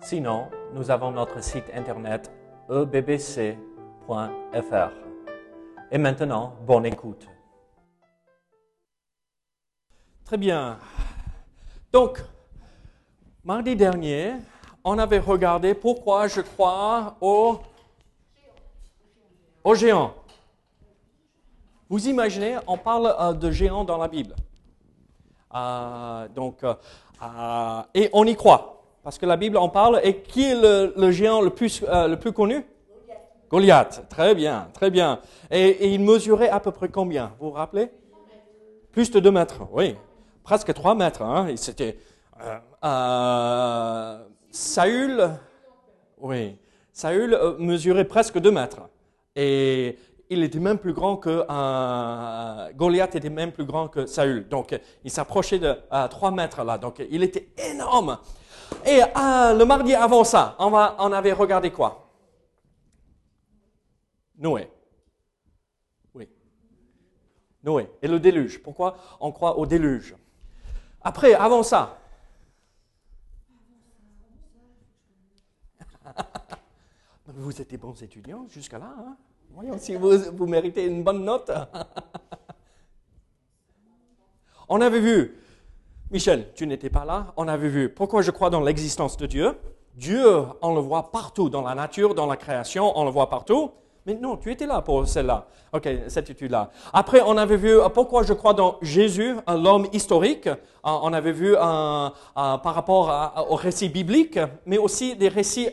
Sinon, nous avons notre site internet ebbc.fr. Et maintenant, bonne écoute. Très bien. Donc, mardi dernier, on avait regardé pourquoi je crois au, au géant. Vous imaginez, on parle euh, de géants dans la Bible. Euh, donc, euh, et on y croit. Parce que la Bible en parle. Et qui est le, géant le plus, le plus connu? Goliath. Très bien, très bien. Et, il mesurait à peu près combien? Vous vous rappelez? Plus de 2 mètres, oui. Presque 3 mètres. Hein. C'était Saül, oui, Saül euh, mesurait presque 2 mètres. Et il était même plus grand que euh, Goliath était même plus grand que Saül. Donc il s'approchait de 3 mètres là. Donc il était énorme. Et euh, le mardi avant ça, on, va, avait regardé quoi? Noé. Oui. Noé. Et le déluge. Pourquoi on croit au déluge? Après, avant ça, Vous êtes des bons étudiants jusqu'à là. Hein? Voyons si vous méritez une bonne note. on avait vu, Michel, tu n'étais pas là, on avait vu pourquoi je crois dans l'existence de Dieu? Dieu, on le voit partout, dans la nature, dans la création, on le voit partout. Mais non, tu étais là pour celle-là. OK, cette étude-là. Après, on avait vu euh, pourquoi je crois dans Jésus, euh, l'homme historique. Euh, on avait vu par rapport au récit biblique, mais aussi des récits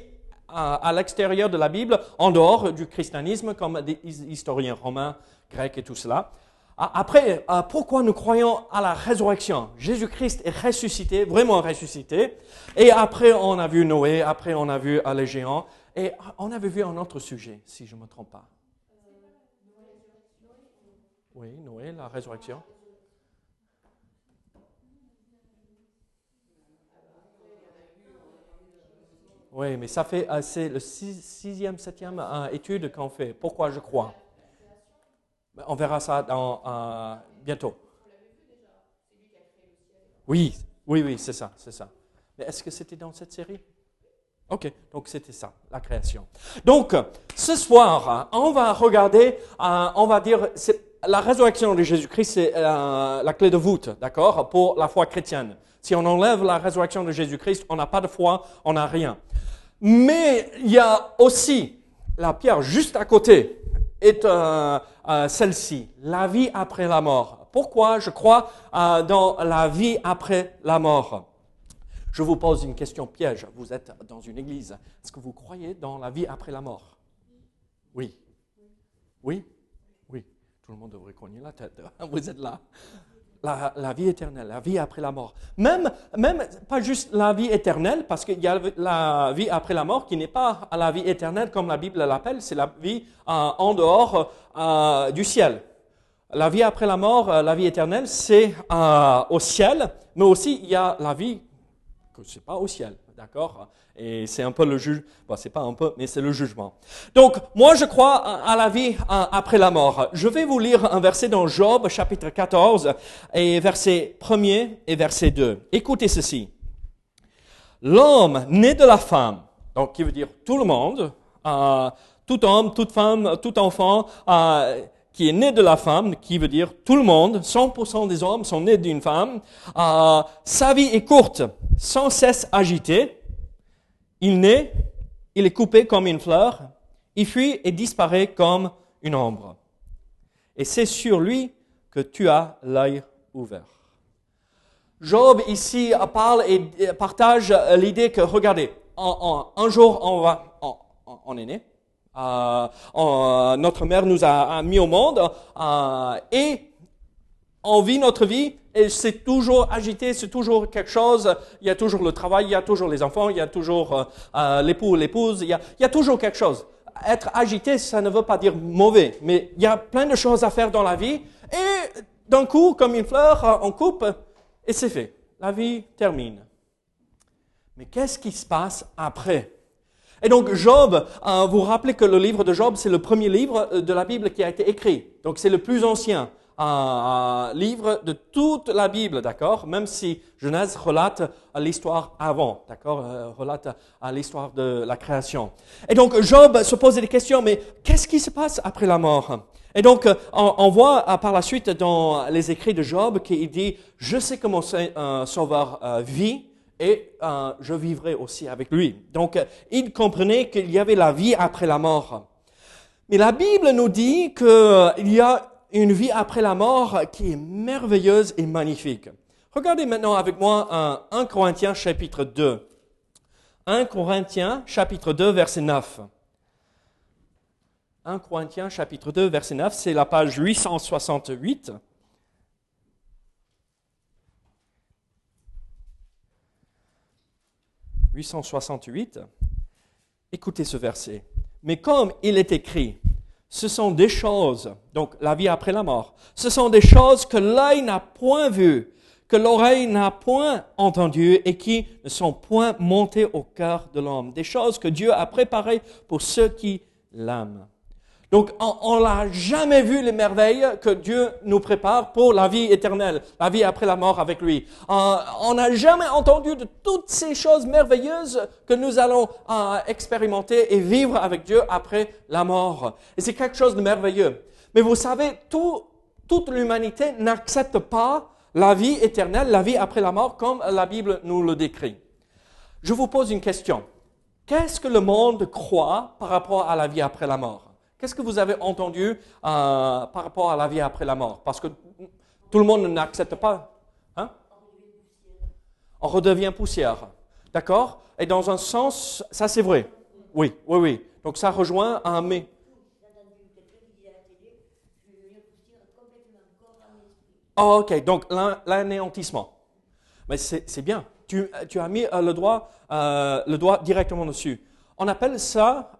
à, l'extérieur de la Bible, en dehors du christianisme, comme des historiens romains, grecs et tout cela. Après, euh, pourquoi nous croyons à la résurrection? Jésus-Christ est ressuscité, vraiment ressuscité. Et après, on a vu Noé, après, on a vu les géants. Et on avait vu un autre sujet, si je ne me trompe pas. Oui, Noé, la résurrection. Oui, mais ça fait, euh, c'est le sixième, septième euh, étude qu'on fait. Pourquoi je crois? On verra ça dans, euh, bientôt. Oui, oui, oui, c'est ça, c'est ça. Mais est-ce que c'était dans cette série? Ok, donc c'était ça, la création. Donc, ce soir, on va regarder, on va dire, la résurrection de Jésus-Christ, c'est la clé de voûte, d'accord, pour la foi chrétienne. Si on enlève la résurrection de Jésus-Christ, on n'a pas de foi, on n'a rien. Mais il y a aussi la pierre juste à côté est euh, celle-ci, la vie après la mort. Pourquoi je crois euh, dans la vie après la mort? Je vous pose une question piège. Vous êtes dans une église. Est-ce que vous croyez dans la vie après la mort? Oui. Oui? Oui. Tout le monde devrait cogner la tête. Vous êtes là la, vie éternelle, la vie après la mort. Même, même pas juste la vie éternelle, parce qu'il y a la vie après la mort qui n'est pas la vie éternelle comme la Bible l'appelle, c'est la vie euh, en dehors euh, du ciel. La vie après la mort, euh, la vie éternelle, c'est au ciel, mais aussi il y a la vie que c'est pas au ciel, d'accord? Et c'est un peu le juge, bon, c'est pas un peu, mais c'est le jugement. Donc, moi, je crois à la vie après la mort. Je vais vous lire un verset dans Job, chapitre 14, et verset 1er et verset 2. Écoutez ceci. L'homme né de la femme, donc qui veut dire tout le monde, euh, tout homme, toute femme, tout enfant, euh, qui est né de la femme, qui veut dire tout le monde, 100% des hommes sont nés d'une femme, euh, sa vie est courte, sans cesse agitée, il naît, il est coupé comme une fleur, il fuit et disparaît comme une ombre. Et c'est sur lui que tu as l'œil ouvert. Job ici parle et partage l'idée que, regardez, un jour on, va, on, est né, euh, notre mère nous a, mis au monde euh, et on vit notre vie Et c'est toujours agité, c'est toujours quelque chose. Il y a toujours le travail, il y a toujours les enfants, il y a toujours euh, euh, l'époux, l'épouse, il y a toujours quelque chose. Être agité, ça ne veut pas dire mauvais, mais il y a plein de choses à faire dans la vie. Et d'un coup, comme une fleur, on coupe et c'est fait. La vie termine. Mais qu'est-ce qui se passe après? Et donc Job, euh, vous rappelez que le livre de Job, c'est le premier livre de la Bible qui a été écrit. Donc c'est le plus ancien un livre de toute la Bible, d'accord? Même si Genèse relate l'histoire avant, d'accord? Euh, Relate l'histoire de la création. Et donc Job se posait des questions, mais qu'est-ce qui se passe après la mort? Et donc on, voit euh, par la suite dans les écrits de Job qu'il dit, je sais que mon sauveur euh, vit et je vivrai aussi avec lui. Donc il comprenait qu'il y avait la vie après la mort. Mais la Bible nous dit qu'il y a une vie après la mort qui est merveilleuse et magnifique. Regardez maintenant avec moi un 1 Corinthiens chapitre 2. 1 Corinthiens chapitre 2 verset 9. 1 Corinthiens chapitre 2 verset 9, c'est la page 868. « 868. Écoutez ce verset. Mais comme il est écrit, ce sont des choses, donc la vie après la mort, ce sont des choses que l'œil n'a point vues, que l'oreille n'a point entendues et qui ne sont point montées au cœur de l'homme. Des choses que Dieu a préparées pour ceux qui l'aiment. Donc, on n'a jamais vu les merveilles que Dieu nous prépare pour la vie éternelle, la vie après la mort avec lui. Euh, on n'a jamais entendu de toutes ces choses merveilleuses que nous allons euh, expérimenter et vivre avec Dieu après la mort. Et c'est quelque chose de merveilleux. Mais vous savez, toute l'humanité n'accepte pas la vie éternelle, la vie après la mort, comme la Bible nous le décrit. Je vous pose une question. Qu'est-ce que le monde croit par rapport à la vie après la mort? Qu'est-ce que vous avez entendu euh, par rapport à la vie après la mort? Parce que tout le monde n'accepte pas. Hein? On redevient poussière. D'accord? Et dans un sens, ça c'est vrai. Oui, oui, oui. Donc ça rejoint un mais. Oh, ok, donc l'anéantissement. Mais c'est bien. Tu, as mis euh, le, doigt, euh, le doigt directement dessus. On appelle ça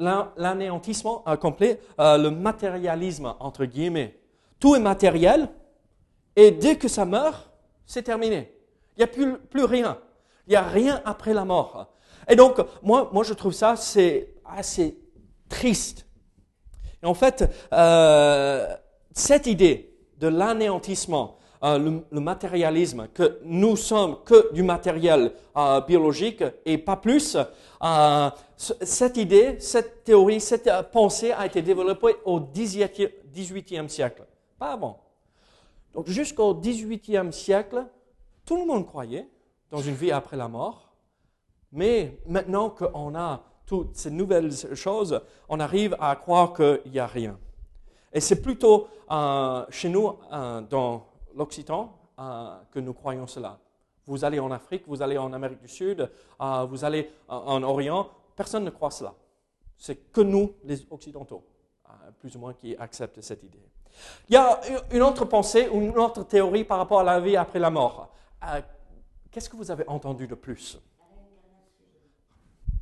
l'anéantissement complet, euh, le matérialisme, entre guillemets. Tout est matériel, et dès que ça meurt, c'est terminé. Il n'y a plus, plus rien. Il n'y a rien après la mort. Et donc, moi, moi je trouve ça, c'est assez triste. Et en fait, euh, cette idée de l'anéantissement, euh, le, matérialisme, que nous sommes que du matériel euh, biologique et pas plus, euh, cette idée, cette théorie, cette pensée a été développée au XVIIIe siècle, pas avant. Donc jusqu'au XVIIIe siècle, tout le monde croyait dans une vie après la mort, mais maintenant qu'on a toutes ces nouvelles choses, on arrive à croire qu'il n'y a rien. Et c'est plutôt chez nous, dans l'Occitan euh, que nous croyons cela. Vous allez en Afrique, vous allez en Amérique du Sud, euh, vous allez en Orient, personne ne croit cela. C'est que nous, les Occidentaux, euh, plus ou moins, qui acceptent cette idée. Il y a une autre pensée, une autre théorie par rapport à la vie après la mort. Qu'est-ce que vous avez entendu de plus?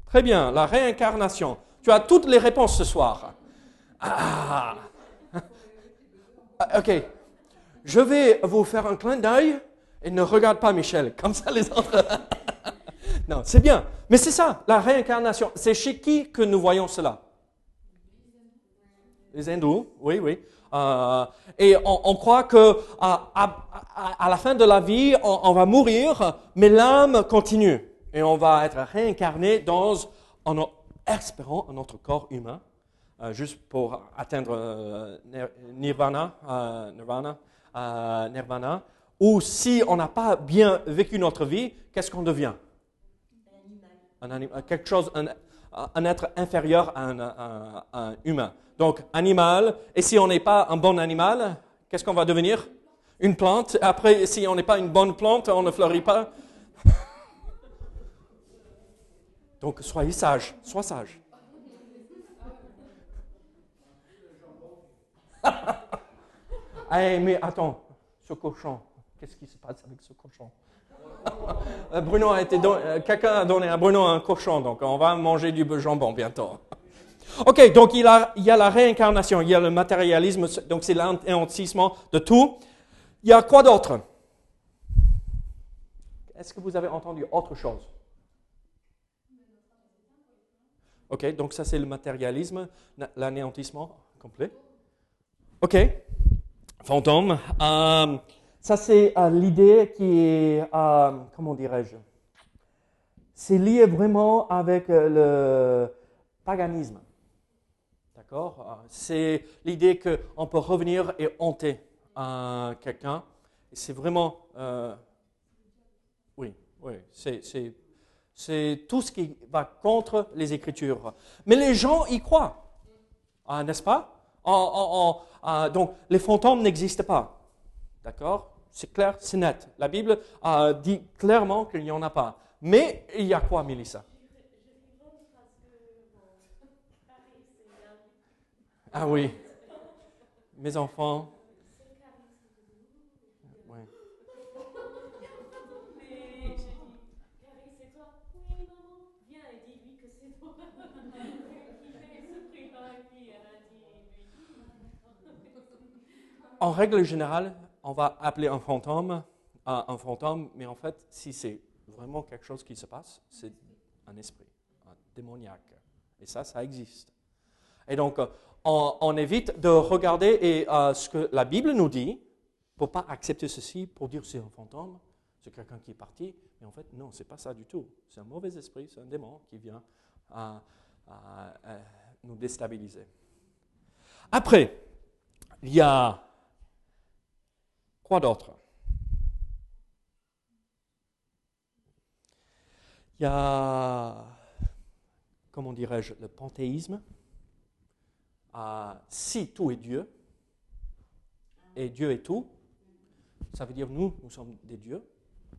Très bien, la réincarnation. Tu as toutes les réponses ce soir. Ah. Ok, je vais vous faire un clin d'œil et ne regarde pas Michel, comme ça les autres. non, c'est bien. Mais c'est ça, la réincarnation. C'est chez qui que nous voyons cela? Les hindous, oui, oui. Euh, et on, croit que à, la fin de la vie, on, va mourir, mais l'âme continue. Et on va être réincarné dans, en espérant un autre corps humain, euh, juste pour atteindre euh, nirvana, nirvana nirvana, ou si on n'a pas bien vécu notre vie, qu'est-ce qu'on devient? Un quelque chose, un, être inférieur à un, humain. Donc, animal, et si on n'est pas un bon animal, qu'est-ce qu'on va devenir? Une plante. Après, si on n'est pas une bonne plante, on ne fleurit pas. Donc, soyez sage, sois sage. Hey, mais attends, ce cochon, Qu'est-ce qui se passe avec ce cochon? Euh, Bruno a été euh, quelqu'un a donné à Bruno un cochon, donc on va manger du jambon bientôt. Ok, donc il, il y a la réincarnation, il y a le matérialisme, donc c'est l'anéantissement de tout. Il y a quoi d'autre? Est-ce que vous avez entendu autre chose? Ok, donc ça c'est le matérialisme, l'anéantissement complet. Ok, fantôme. Euh, ça c'est euh, l'idée qui est, euh, comment dirais-je? C'est lié vraiment avec le paganisme. D'accord? C'est l'idée qu'on peut revenir et hanter quelqu'un. C'est vraiment... oui, oui, c'est c'est tout ce qui va contre les Écritures. Mais les gens y croient, ah, n'est-ce pas? Ah, Donc, les fantômes n'existent pas. D'accord? C'est clair, c'est net. La Bible dit clairement qu'il n'y en a pas. Mais il y a quoi, Mélissa? Ah oui. Mes enfants, en règle générale, on va appeler un fantôme un fantôme, mais en fait, si c'est vraiment quelque chose qui se passe, c'est un esprit, un démoniaque. Et ça, ça existe. Et donc, on, évite de regarder et, euh, ce que la Bible nous dit pour pas accepter ceci, pour dire c'est un fantôme, c'est quelqu'un qui est parti. Mais en fait, non, c'est pas ça du tout. C'est un mauvais esprit, c'est un démon qui vient nous déstabiliser. Après, il y a Quoi d'autre? Il y a, comment dirais-je, le panthéisme. si tout est Dieu, et Dieu est tout, ça veut dire nous, nous sommes des dieux,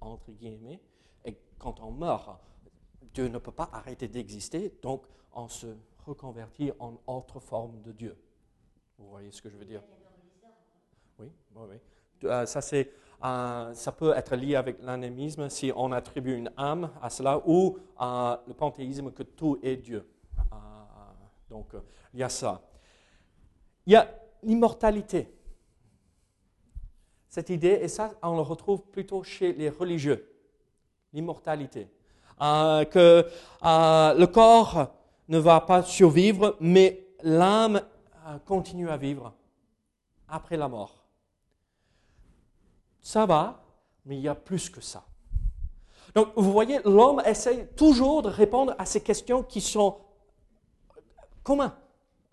entre guillemets, et quand on meurt, Dieu ne peut pas arrêter d'exister, donc on se reconvertit en autre forme de Dieu. Vous voyez ce que je veux dire? Oui, oui, oui. Euh, ça, peut être lié avec l'anémisme si on attribue une âme à cela ou le panthéisme que tout est Dieu. Euh, donc, il y a ça. Il y a l'immortalité. Cette idée, et ça, on le retrouve plutôt chez les religieux, l'immortalité. Euh, que le corps ne va pas survivre, mais l'âme continue à vivre après la mort ça va, mais il y a plus que ça. Donc, vous voyez, l'homme essaie toujours de répondre à ces questions qui sont communes,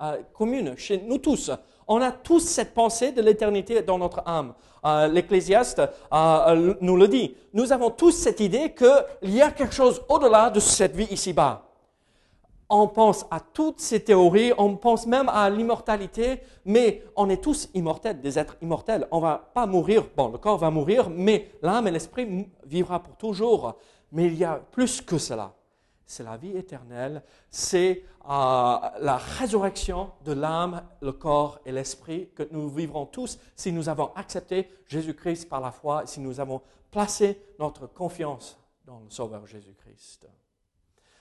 euh, communes chez nous tous. On a tous cette pensée de l'éternité dans notre âme. Euh, L'Ecclésiaste euh, nous le dit. Nous avons tous cette idée qu'il y a quelque chose au-delà de cette vie ici-bas on pense à toutes ces théories, on pense même à l'immortalité, mais on est tous immortels, des êtres immortels. On va pas mourir, bon, le corps va mourir, mais l'âme et l'esprit vivra pour toujours. Mais il y a plus que cela. C'est la vie éternelle, c'est euh, la résurrection de l'âme, le corps et l'esprit que nous vivrons tous si nous avons accepté Jésus-Christ par la foi, si nous avons placé notre confiance dans le Sauveur Jésus-Christ.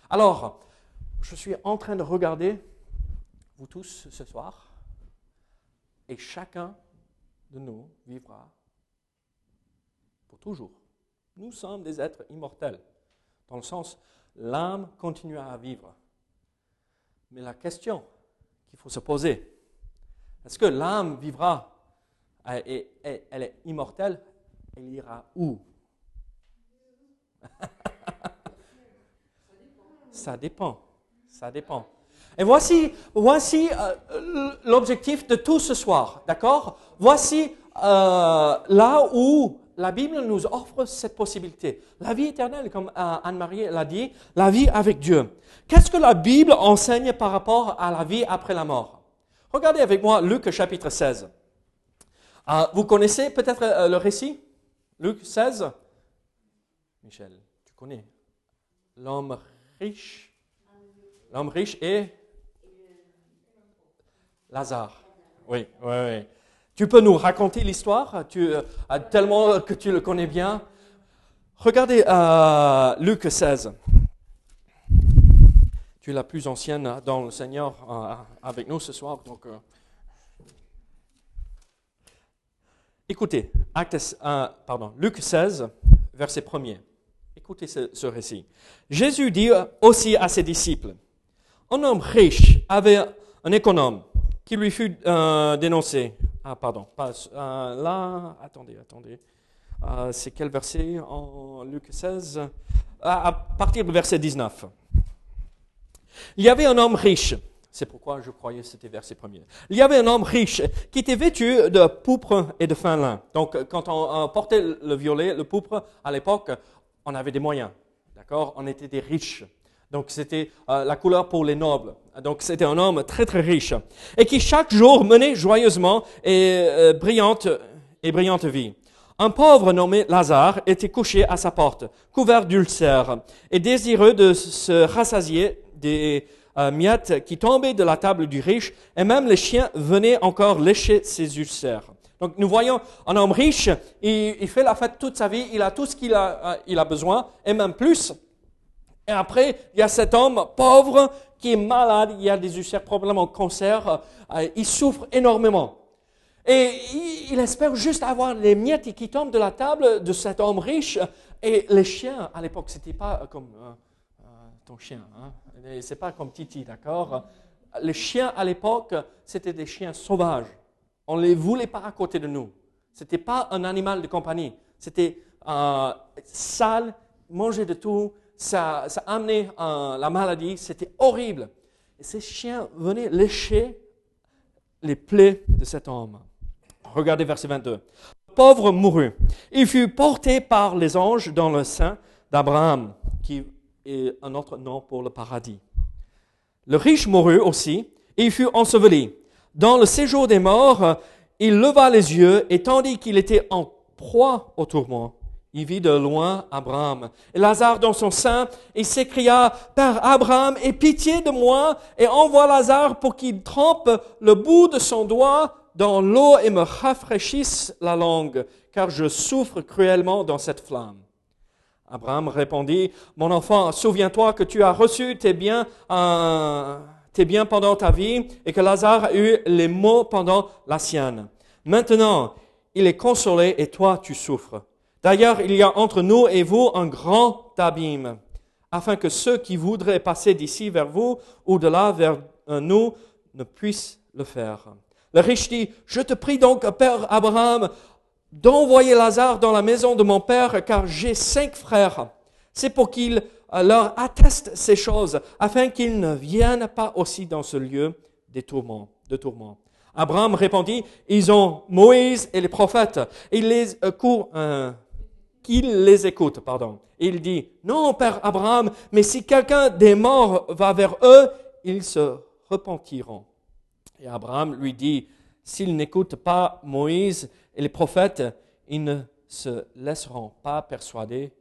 Alors, je suis en train de regarder vous tous ce soir, et chacun de nous vivra pour toujours. Nous sommes des êtres immortels, dans le sens, l'âme continue à vivre. Mais la question qu'il faut se poser, est-ce que l'âme vivra et elle est immortelle, elle ira où? Ça dépend. Ça dépend. Et voici, voici euh, l'objectif de tout ce soir, d'accord? Voici euh, là où la Bible nous offre cette possibilité. La vie éternelle, comme euh, Anne-Marie l'a dit, la vie avec Dieu. Qu'est-ce que la Bible enseigne par rapport à la vie après la mort? Regardez avec moi Luc chapitre 16. vous connaissez peut-être le récit? Luc 16 Michel, tu connais? L'homme riche L'homme riche et Lazare. Oui, oui, oui. Tu peux nous raconter l'histoire? Euh, tellement que tu le connais bien. Regardez euh, Luc 16. Tu es la plus ancienne dans le Seigneur euh, avec nous ce soir. Donc. Écoutez, Acte, pardon, Luc 16, verset 1er. Écoutez ce, récit. Jésus dit aussi à ses disciples, un homme riche avait un économe qui lui fut dénoncé ah, pardon. Pas, euh, là, attendez, attendez. Euh, c'est quel verset en Luc 16 à, partir du verset 19. Il y avait un homme riche. C'est pourquoi je croyais que c'était verset premier. Il y avait un homme riche qui était vêtu de pourpre et de fin lin. Donc, quand on, portait le violet, le pourpre, à l'époque, on avait des moyens. D'accord? On était des riches. Donc c'était euh, la couleur pour les nobles. Donc c'était un homme très très riche et qui chaque jour menait joyeusement et euh, brillante et brillante vie. Un pauvre nommé Lazare était couché à sa porte, couvert d'ulcères et désireux de se rassasier des euh, miettes qui tombaient de la table du riche et même les chiens venaient encore lécher ses ulcères. Donc nous voyons un homme riche, il, il fait la fête toute sa vie, il a tout ce qu'il a, il a besoin et même plus. Et après, il y a cet homme pauvre qui est malade, il a des ulcères, probablement cancer, euh, il souffre énormément. Et il, espère juste avoir les miettes qui tombent de la table de cet homme riche. Et les chiens, à l'époque, c'était pas comme euh, euh, ton chien, hein? c'est pas comme Titi, d'accord? Les chiens à l'époque, c'était des chiens sauvages. On ne les voulait pas à côté de nous. C'était pas un animal de compagnie. C'était sale, manger de tout ça, amenait la maladie, c'était horrible. Et ces chiens venaient lécher les plaies de cet homme. Regardez verset 22. Le pauvre mourut. Il fut porté par les anges dans le sein d'Abraham, qui est un autre nom pour le paradis. Le riche mourut aussi, et il fut enseveli. Dans le séjour des morts, il leva les yeux, et tandis qu'il était en proie au tourment, il vit de loin Abraham. Et Lazare dans son sein, il s'écria, Père Abraham, aie pitié de moi et envoie Lazare pour qu'il trempe le bout de son doigt dans l'eau et me rafraîchisse la langue, car je souffre cruellement dans cette flamme. Abraham répondit, Mon enfant, souviens-toi que tu as reçu tes biens, euh, tes biens pendant ta vie et que Lazare a eu les maux pendant la sienne. Maintenant, il est consolé et toi tu souffres. D'ailleurs, il y a entre nous et vous un grand abîme, afin que ceux qui voudraient passer d'ici vers vous ou de là vers nous ne puissent le faire. Le riche dit, je te prie donc, Père Abraham, d'envoyer Lazare dans la maison de mon Père, car j'ai cinq frères. C'est pour qu'il leur atteste ces choses, afin qu'ils ne viennent pas aussi dans ce lieu des tourments, de tourments. Abraham répondit, ils ont Moïse et les prophètes. Il les court, qu'il les écoute, pardon. Il dit, non, Père Abraham, mais si quelqu'un des morts va vers eux, ils se repentiront. Et Abraham lui dit, s'ils n'écoutent pas Moïse et les prophètes, ils ne se laisseront pas persuader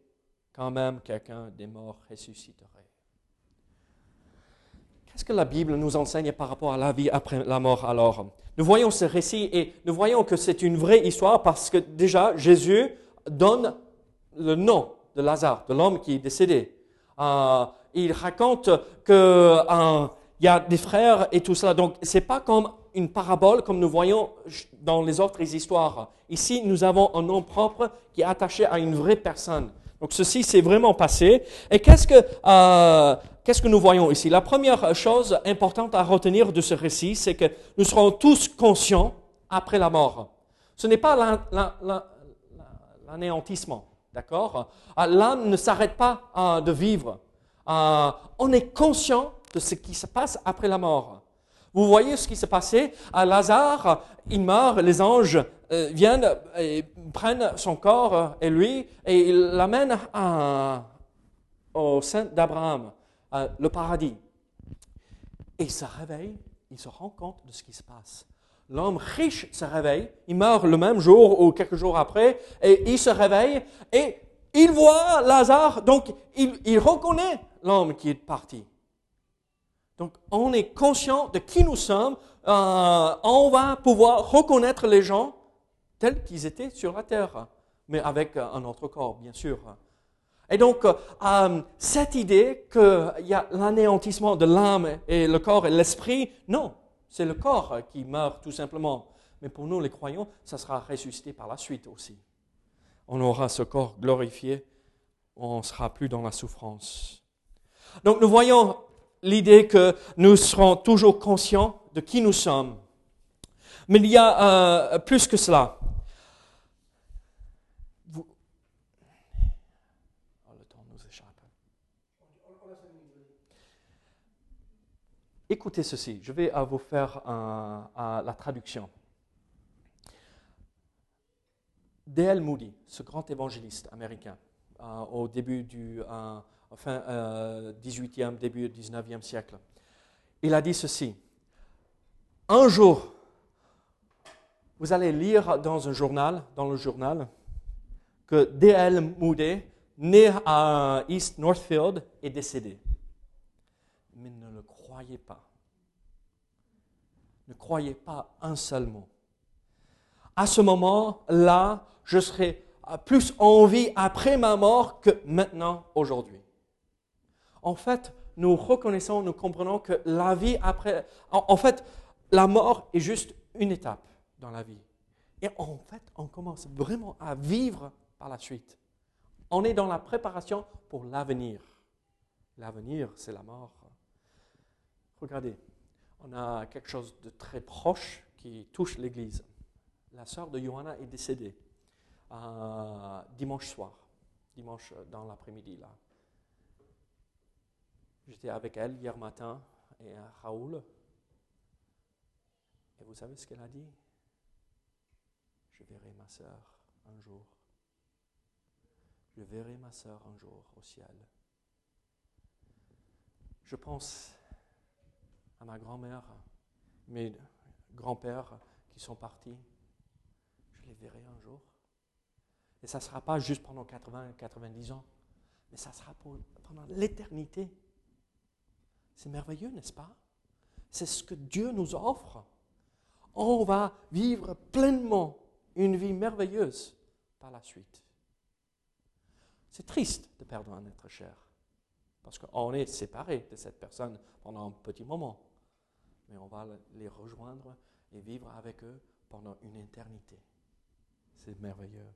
quand même quelqu'un des morts ressusciterait. Qu'est-ce que la Bible nous enseigne par rapport à la vie après la mort alors? Nous voyons ce récit et nous voyons que c'est une vraie histoire parce que déjà Jésus donne le nom de Lazare, de l'homme qui est décédé. Euh, il raconte qu'il euh, y a des frères et tout ça. Donc, c'est pas comme une parabole comme nous voyons dans les autres histoires. Ici, nous avons un nom propre qui est attaché à une vraie personne. Donc, ceci s'est vraiment passé. Et qu'est-ce que, euh, qu'est-ce que nous voyons ici? La première chose importante à retenir de ce récit, c'est que nous serons tous conscients après la mort. Ce n'est pas l'anéantissement. D'accord? Ah, L'âme ne s'arrête pas ah, de vivre. Ah, on est conscient de ce qui se passe après la mort. Vous voyez ce qui s'est passé à Lazare, il meurt, les anges euh, viennent et prennent son corps et lui et ils l'amènent au sein d'Abraham, le paradis. Et il se réveille, il se rend compte de ce qui se passe. L'homme riche se réveille, il meurt le même jour ou quelques jours après, et il se réveille et il voit Lazare, donc il, reconnaît l'homme qui est parti. Donc, on est conscient de qui nous sommes. Euh, on va pouvoir reconnaître les gens tels qu'ils étaient sur la terre, mais avec un autre corps, bien sûr. Et donc, euh, cette idée qu'il y a l'anéantissement de l'âme et le corps et l'esprit, non, c'est le corps qui meurt tout simplement. Mais pour nous, les croyants, ça sera ressuscité par la suite aussi. On aura ce corps glorifié, on ne sera plus dans la souffrance. Donc, nous voyons l'idée que nous serons toujours conscients de qui nous sommes. Mais il y a euh, plus que cela. Écoutez ceci, je vais vous faire la traduction. D.L. Moody, ce grand évangéliste américain, euh, au début du euh, fin 18e, euh, début 19e siècle, il a dit ceci. Un jour, vous allez lire dans un journal, dans le journal, que D.L. Moody, né à East Northfield, est décédé. Mais ne le croyez pas. Ne croyez pas un seul mot. À ce moment-là, je serai plus en vie après ma mort que maintenant, aujourd'hui. En fait, nous reconnaissons, nous comprenons que la vie après... En, fait, la mort est juste une étape dans la vie. Et en fait, on commence vraiment à vivre par la suite. On est dans la préparation pour l'avenir. L'avenir, c'est la mort. Regardez, on a quelque chose de très proche qui touche l'Église. La sœur de Johanna est décédée euh, dimanche soir, dimanche dans l'après-midi là. J'étais avec elle hier matin et à Raoul. Et vous savez ce qu'elle a dit? Je verrai ma sœur un jour. Je verrai ma sœur un jour au ciel. Je pense ma grand-mère, mes grands-pères qui sont partis. Je les verrai un jour. Et ça ne sera pas juste pendant 80, 90 ans, mais ça sera pendant l'éternité. C'est merveilleux, n'est-ce pas? C'est ce que Dieu nous offre. On va vivre pleinement une vie merveilleuse par la suite. C'est triste de perdre un être cher. Parce qu'on est séparé de cette personne pendant un petit moment. On va les rejoindre et vivre avec eux pendant une éternité. C'est merveilleux.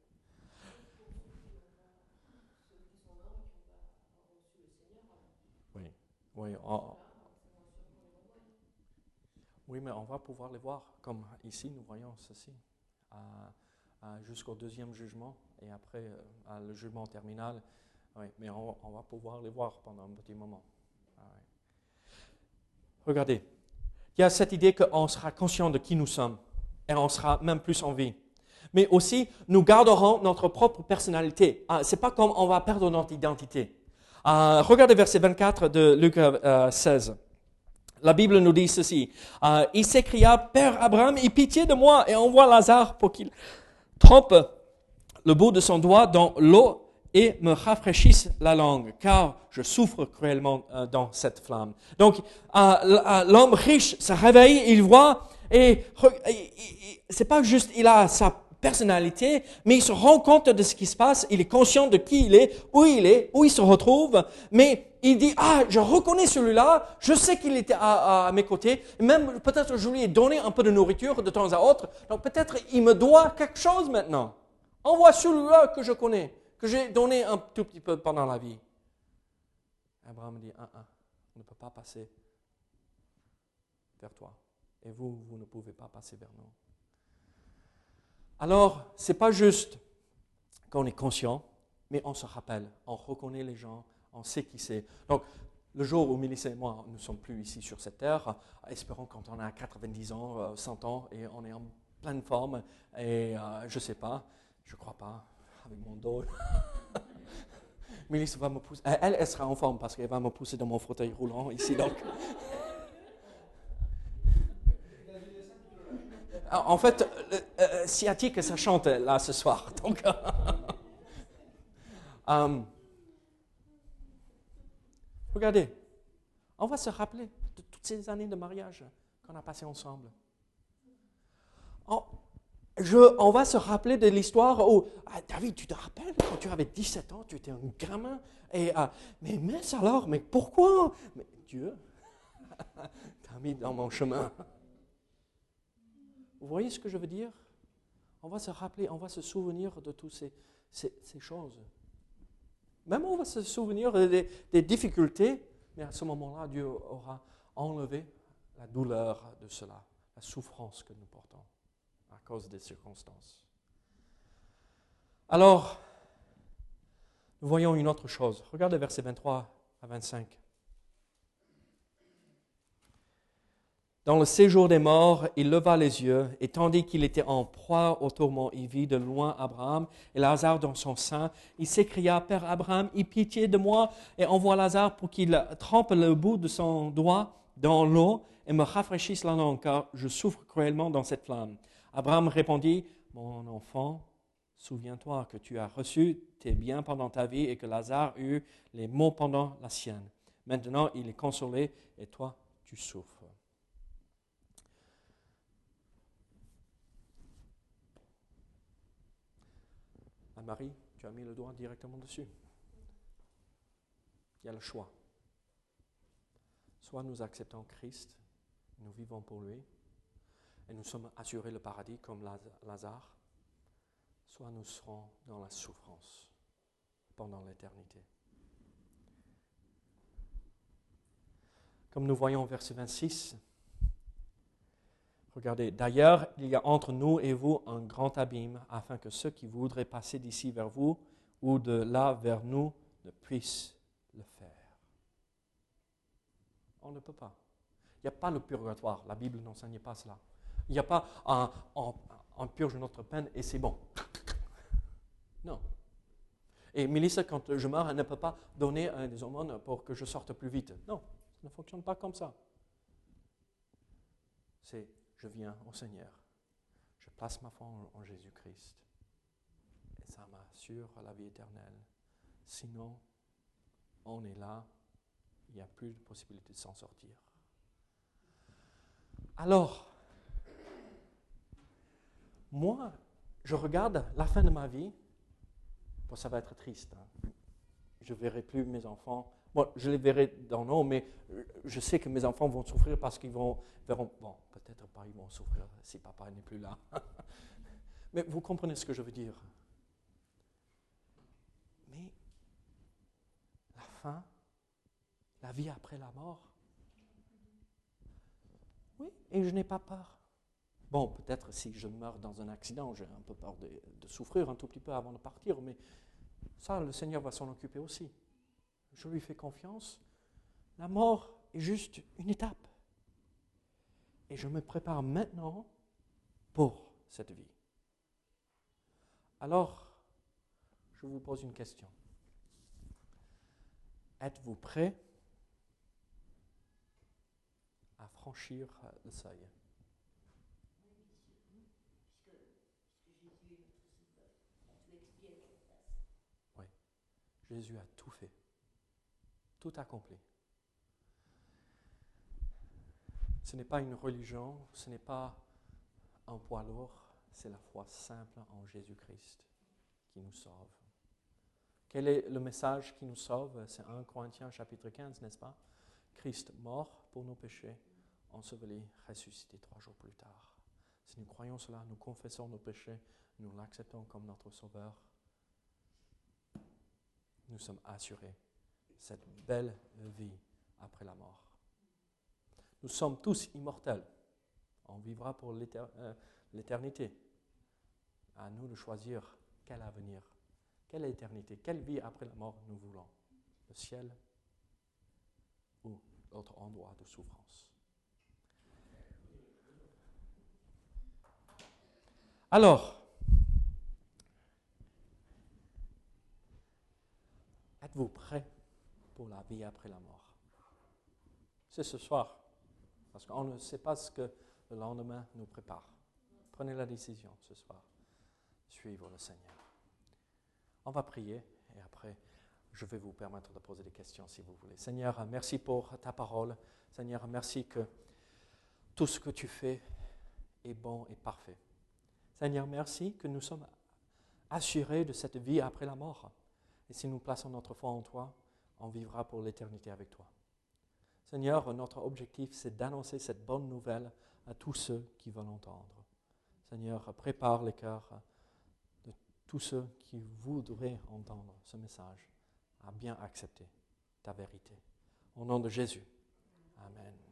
Oui, oui, mais on va pouvoir les voir, comme ici nous voyons ceci, jusqu'au deuxième jugement et après euh, le jugement terminal mais on, va pouvoir les voir pendant un petit moment. Ah Regardez, il y a cette idée qu'on sera conscient de qui nous sommes et on sera même plus en vie. Mais aussi, nous garderons notre propre personnalité. Ah, Ce n'est pas comme on va perdre notre identité. Ah, regardez verset 24 de Luc 16. Euh, La Bible nous dit ceci. il s'écria, Père Abraham, aie pitié de moi et envoie Lazare pour qu'il trempe le bout de son doigt dans l'eau et me rafraîchissent la langue, car je souffre cruellement euh, dans cette flamme. Donc, l'homme riche se réveille, il voit, et c'est pas juste il a sa personnalité, mais il se rend compte de ce qui se passe, il est conscient de qui il est, où il est, où il se retrouve, mais il dit, ah, je reconnais celui-là, je sais qu'il était à, mes côtés, même peut-être je lui ai donné un peu de nourriture de temps à autre, donc peut-être il me doit quelque chose maintenant. Envoie celui-là que je connais que j'ai donné un tout petit peu pendant la vie. Abraham dit, ah, on ne peut pas passer vers toi. Et vous, vous ne pouvez pas passer vers nous. Alors, ce n'est pas juste qu'on est conscient, mais on se rappelle, on reconnaît les gens, on sait qui c'est. Donc, le jour où Mélisse et moi ne sommes plus ici sur cette terre, espérons quand on a 90 ans, 100 euh, ans, et on est en pleine forme, et euh, je ne sais pas, je ne crois pas, avec mon dos. Va me pousser. Elle, elle sera en forme parce qu'elle va me pousser dans mon fauteuil roulant ici. Donc. En fait, euh, euh, sciatique, ça chante là ce soir. Donc, um, regardez, On va se rappeler de toutes ces années de mariage qu'on a passées ensemble. Va se rappeler de l'histoire où, ah, David, tu te rappelles, quand tu avais 17 ans, tu étais un gamin, ah, mais, mais alors, mais pourquoi? Mais Dieu t'a mis dans mon chemin. Vous voyez ce que je veux dire? On va se rappeler, on va se souvenir de toutes ces, choses. Même on va se souvenir des, difficultés, mais à ce moment-là, Dieu aura enlevé la douleur de cela, la souffrance que nous portons cause des circonstances. Alors, nous voyons une autre chose. Regardez versets 23 à 25. Dans le séjour des morts, il leva les yeux, et tandis qu'il était en proie au tourment, il vit de loin Abraham et Lazare dans son sein. Il s'écria, Père Abraham, aie pitié de moi, et envoie Lazare pour qu'il trempe le bout de son doigt dans l'eau et me rafraîchisse la langue, car je souffre cruellement dans cette flamme. Abraham répondit, Mon enfant, souviens-toi que tu as reçu tes biens pendant ta vie et que Lazare eut les maux pendant la sienne. Maintenant, il est consolé et toi, tu souffres. Anne-Marie, tu as mis le doigt directement dessus. Il y a le choix. Soit nous acceptons Christ, nous vivons pour lui, et nous sommes assurés le paradis comme Lazare, soit nous serons dans la souffrance pendant l'éternité. Comme nous voyons au verset 26, Regardez, d'ailleurs, il y a entre nous et vous un grand abîme, afin que ceux qui voudraient passer d'ici vers vous ou de là vers nous ne puissent le faire. On ne peut pas. Il n'y a pas le purgatoire. La Bible n'enseigne pas cela. Il n'y a pas un, on, purge notre peine et c'est bon. Non. Et Mélissa, quand je meurs, elle ne peut pas donner des hormones pour que je sorte plus vite. Non, ça ne fonctionne pas comme ça. C'est je viens au Seigneur. Je place ma foi en, Jésus-Christ. Et ça m'assure la vie éternelle. Sinon, on est là, il n'y a plus de possibilité de s'en sortir. Alors, moi, je regarde la fin de ma vie. Bon, ça va être triste. Hein. Je ne verrai plus mes enfants je les verrai dans l'eau, mais je sais que mes enfants vont souffrir parce qu'ils vont, verront, bon, peut-être pas ils vont souffrir si papa n'est plus là. mais vous comprenez ce que je veux dire. Mais la fin, la vie après la mort, oui, et je n'ai pas peur. Bon, peut-être si je meurs dans un accident, j'ai un peu peur de, souffrir un tout petit peu avant de partir, mais ça, le Seigneur va s'en occuper aussi je lui fais confiance, la mort est juste une étape. Et je me prépare maintenant pour cette vie. Alors, je vous pose une question. Êtes-vous prêt à franchir le seuil? Jésus a tout fait tout accompli. Ce n'est pas une religion, ce n'est pas un poids lourd, c'est la foi simple en Jésus-Christ qui nous sauve. Quel est le message qui nous sauve? C'est 1 Corinthiens chapitre 15, n'est-ce pas? Christ mort pour nos péchés, enseveli, ressuscité trois jours plus tard. Si nous croyons cela, nous confessons nos péchés, nous l'acceptons comme notre Sauveur, nous sommes assurés cette belle vie après la mort. Nous sommes tous immortels. On vivra pour euh, l'éternité. À nous de choisir quel avenir, quelle éternité, quelle vie après la mort nous voulons. Le ciel ou l'autre endroit de souffrance. Alors, êtes-vous prêts pour la vie après la mort? C'est ce soir, parce qu'on ne sait pas ce que le lendemain nous prépare. Prenez la décision ce soir, suivre le Seigneur. On va prier et après, je vais vous permettre de poser des questions si vous voulez. Seigneur, merci pour ta parole. Seigneur, merci que tout ce que tu fais est bon et parfait. Seigneur, merci que nous sommes assurés de cette vie après la mort. Et si nous plaçons notre foi en toi, on vivra pour l'éternité avec toi. Seigneur, notre objectif, c'est d'annoncer cette bonne nouvelle à tous ceux qui veulent entendre. Seigneur, prépare les cœurs de tous ceux qui voudraient entendre ce message à bien accepter ta vérité. Au nom de Jésus. Amen.